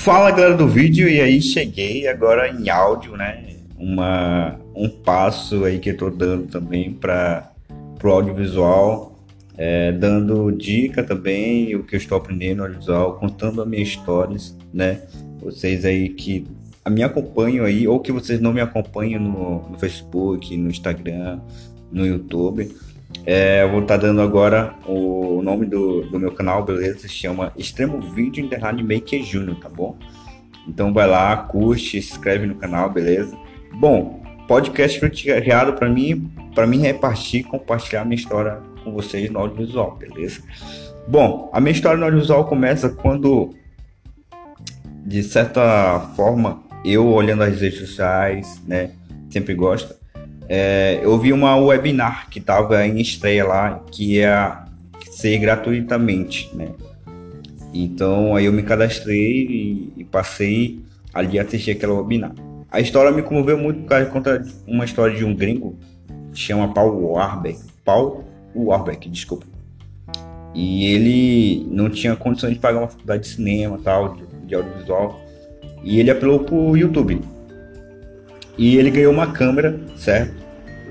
Fala galera do vídeo, e aí cheguei agora em áudio, né? Uma, um passo aí que eu tô dando também para o audiovisual, é, dando dica também, o que eu estou aprendendo no audiovisual, contando as minhas histórias, né? Vocês aí que me acompanham aí, ou que vocês não me acompanham no, no Facebook, no Instagram, no YouTube. É, eu vou estar tá dando agora o nome do, do meu canal, beleza? Se chama Extremo Vídeo Underline Maker Júnior, tá bom? Então vai lá, curte, se inscreve no canal, beleza? Bom, podcast foi criado para mim, para mim repartir, compartilhar minha história com vocês no audiovisual, beleza? Bom, a minha história no audiovisual começa quando, de certa forma, eu olhando as redes sociais, né? Sempre gosto é, eu vi uma webinar que estava em estreia lá, que ia ser gratuitamente, né? Então aí eu me cadastrei e, e passei ali a assistir aquela webinar. A história me comoveu muito porque conta uma história de um gringo que chama Paul Warbeck. Paul Warbeck, desculpa. E ele não tinha condições de pagar uma faculdade de cinema tal, de, de audiovisual. E ele apelou pro YouTube. E ele ganhou uma câmera, certo?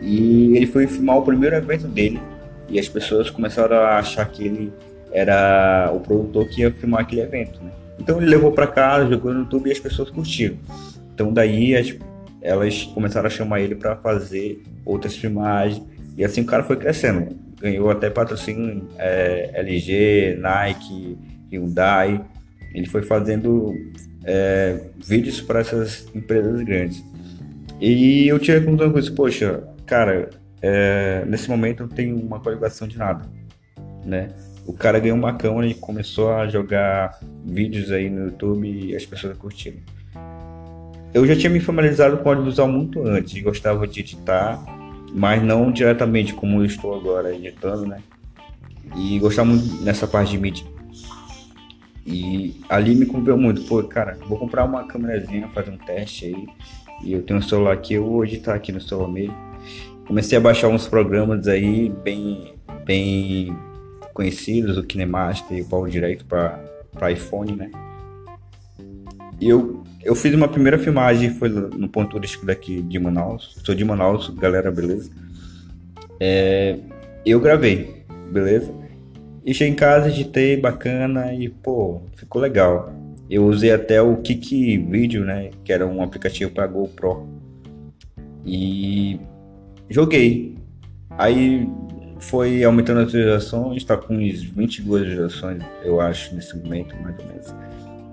E ele foi filmar o primeiro evento dele. E as pessoas começaram a achar que ele era o produtor que ia filmar aquele evento, né? Então ele levou para casa, jogou no YouTube e as pessoas curtiram. Então daí as, elas começaram a chamar ele para fazer outras filmagens. E assim o cara foi crescendo. Ganhou até patrocínio é, LG, Nike, Hyundai. Ele foi fazendo é, vídeos para essas empresas grandes. E eu tive a conclusão com isso, poxa, cara, é, nesse momento não tem uma qualificação de nada, né? O cara ganhou uma câmera e começou a jogar vídeos aí no YouTube e as pessoas curtiram. Eu já tinha me familiarizado com o audiovisual muito antes, gostava de editar, mas não diretamente como eu estou agora editando, né? E gostava muito nessa parte de mídia. E ali me convenceu muito, pô, cara, vou comprar uma câmerazinha, fazer um teste aí. E eu tenho um celular aqui, eu vou editar aqui no celular mesmo comecei a baixar uns programas aí bem, bem conhecidos, o KineMaster e o Power Direct para iPhone, né? E eu, eu fiz uma primeira filmagem, foi no ponto turístico daqui de Manaus. Sou de Manaus, galera, beleza? É, eu gravei, beleza? E cheguei em casa, editei, bacana e, pô, ficou legal. Eu usei até o Kik Video, né? Que era um aplicativo para GoPro. E joguei. Aí foi aumentando as visualizações, está com uns 22 visualizações, eu acho, nesse momento, mais ou menos.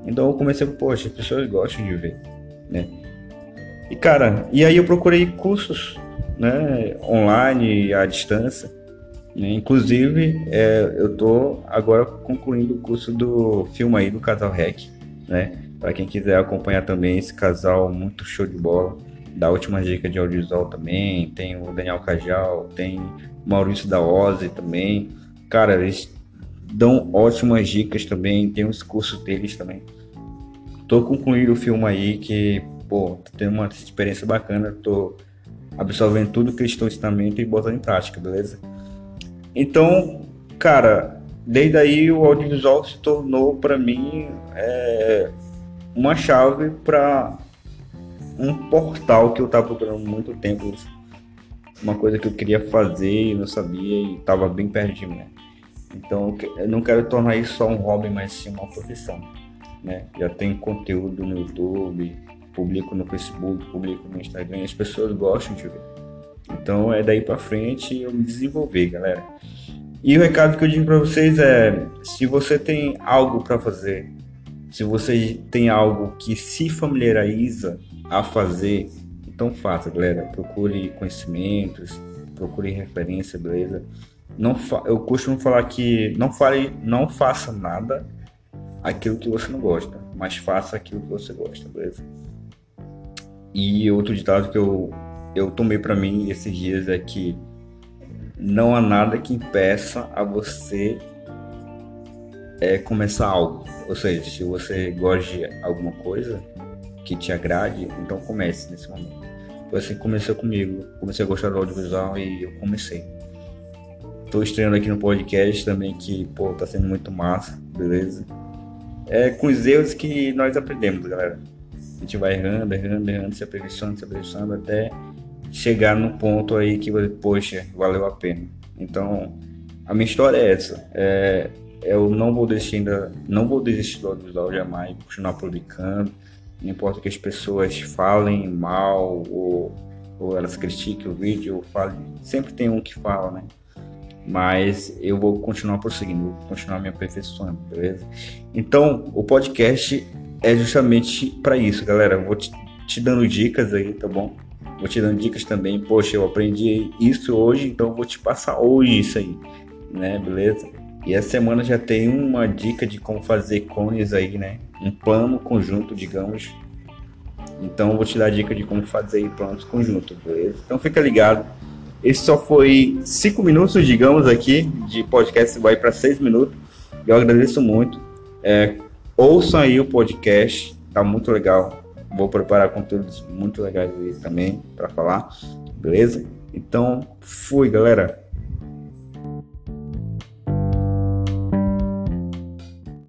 Então eu comecei, poxa, as pessoas gostam de ver, né? E cara, e aí eu procurei cursos, né, online, à distância. Né? Inclusive, é, eu tô agora concluindo o curso do filme aí do Casal Rec, né? Para quem quiser acompanhar também esse casal muito show de bola da última dica de audiovisual também, tem o Daniel Cajal, tem Maurício da Ozzy também. Cara, eles dão ótimas dicas também, tem os cursos deles também. Tô concluindo o filme aí que, pô, tendo uma experiência bacana, tô absorvendo tudo que eles estão ensinamento e botando em prática, beleza? Então, cara, desde aí o audiovisual se tornou para mim é, uma chave para um portal que eu estava procurando muito tempo. Uma coisa que eu queria fazer e não sabia e estava bem perto de mim. Né? Então eu não quero tornar isso só um hobby, mas sim uma profissão. Né? Já tenho conteúdo no YouTube, publico no Facebook, publico no Instagram, as pessoas gostam de ver. Então é daí para frente eu me desenvolver, galera. E o recado que eu digo para vocês é: se você tem algo para fazer, se você tem algo que se familiariza a fazer, então faça, galera. Procure conhecimentos, procure referência, beleza? Não fa eu costumo falar que não fale, não faça nada aquilo que você não gosta, mas faça aquilo que você gosta, beleza? E outro ditado que eu eu tomei para mim esses dias é que não há nada que impeça a você é começar algo. Ou seja, se você gosta de alguma coisa que te agrade, então comece nesse momento. Foi assim que começou comigo. Comecei a gostar do audiovisual e eu comecei. Tô estreando aqui no podcast também, que, pô, tá sendo muito massa, beleza? é com os erros que nós aprendemos, galera. A gente vai errando, errando, errando, se aperfeiçoando, se aperfeiçoando até chegar no ponto aí que, poxa, valeu a pena. Então, a minha história é essa. É, eu não vou desistir ainda, não vou desistir do audiovisual jamais, vou continuar publicando. Não importa que as pessoas falem mal ou, ou elas critiquem o vídeo ou falem, sempre tem um que fala, né? Mas eu vou continuar prosseguindo, vou continuar me aperfeiçoando, beleza? Então, o podcast é justamente para isso, galera. Eu vou te, te dando dicas aí, tá bom? Vou te dando dicas também. Poxa, eu aprendi isso hoje, então vou te passar hoje isso aí, né? Beleza? E essa semana já tem uma dica de como fazer cones aí, né? Um plano conjunto, digamos. Então vou te dar a dica de como fazer planos conjuntos, beleza? Então fica ligado. Esse só foi cinco minutos, digamos, aqui de podcast, vai para seis minutos. Eu agradeço muito. É, ouçam aí o podcast, tá muito legal. Vou preparar conteúdos muito legais aí também para falar, beleza? Então, fui, galera.